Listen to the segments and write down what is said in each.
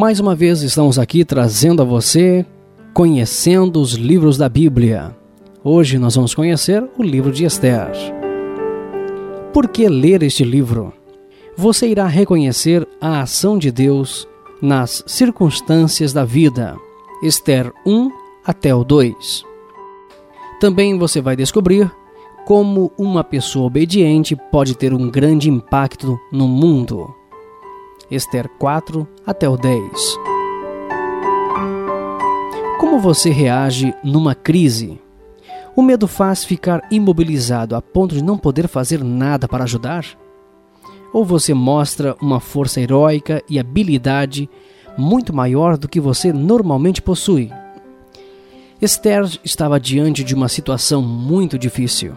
Mais uma vez estamos aqui trazendo a você conhecendo os livros da Bíblia. Hoje nós vamos conhecer o livro de Esther. Por que ler este livro? Você irá reconhecer a ação de Deus nas circunstâncias da vida. Esther 1 até o 2. Também você vai descobrir como uma pessoa obediente pode ter um grande impacto no mundo. Esther 4 até o 10. Como você reage numa crise? O medo faz ficar imobilizado a ponto de não poder fazer nada para ajudar? Ou você mostra uma força heróica e habilidade muito maior do que você normalmente possui? Esther estava diante de uma situação muito difícil.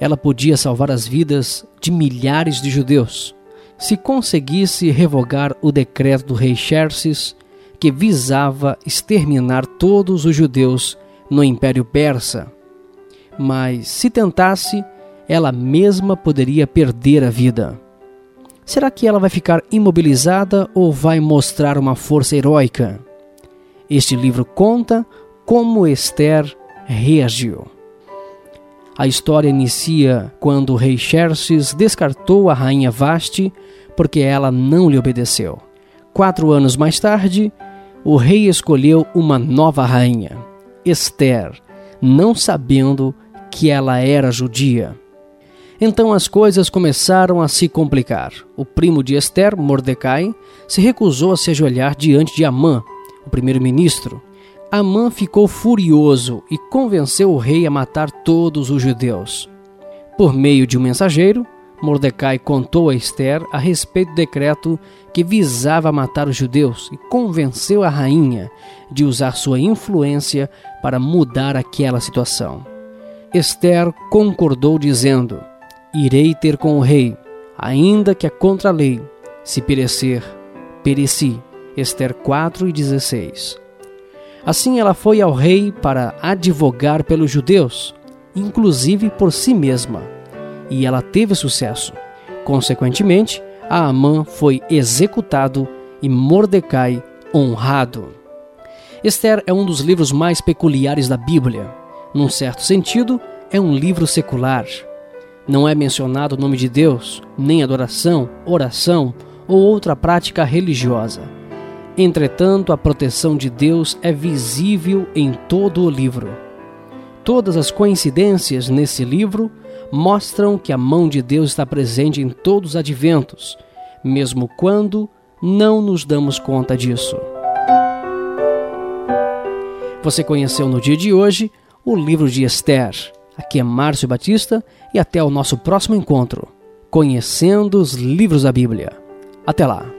Ela podia salvar as vidas de milhares de judeus se conseguisse revogar o decreto do rei Xerxes que visava exterminar todos os judeus no Império Persa. Mas se tentasse, ela mesma poderia perder a vida. Será que ela vai ficar imobilizada ou vai mostrar uma força heróica? Este livro conta como Esther reagiu. A história inicia quando o rei Xerxes descartou a rainha Vasti porque ela não lhe obedeceu. Quatro anos mais tarde, o rei escolheu uma nova rainha, Esther, não sabendo que ela era judia. Então as coisas começaram a se complicar. O primo de Esther, Mordecai, se recusou a se ajoelhar diante de Amã, o primeiro-ministro, Amã ficou furioso e convenceu o rei a matar todos os judeus. Por meio de um mensageiro, Mordecai contou a Esther a respeito do decreto que visava matar os judeus e convenceu a rainha de usar sua influência para mudar aquela situação. Esther concordou, dizendo: Irei ter com o rei, ainda que a contra-lei, se perecer, pereci. Esther 4 e 16. Assim ela foi ao rei para advogar pelos judeus, inclusive por si mesma, e ela teve sucesso. Consequentemente, Amã foi executado e Mordecai honrado. Esther é um dos livros mais peculiares da Bíblia. Num certo sentido, é um livro secular. Não é mencionado o nome de Deus, nem adoração, oração ou outra prática religiosa. Entretanto, a proteção de Deus é visível em todo o livro. Todas as coincidências nesse livro mostram que a mão de Deus está presente em todos os adventos, mesmo quando não nos damos conta disso. Você conheceu no dia de hoje o livro de Esther. Aqui é Márcio Batista e até o nosso próximo encontro, conhecendo os livros da Bíblia. Até lá!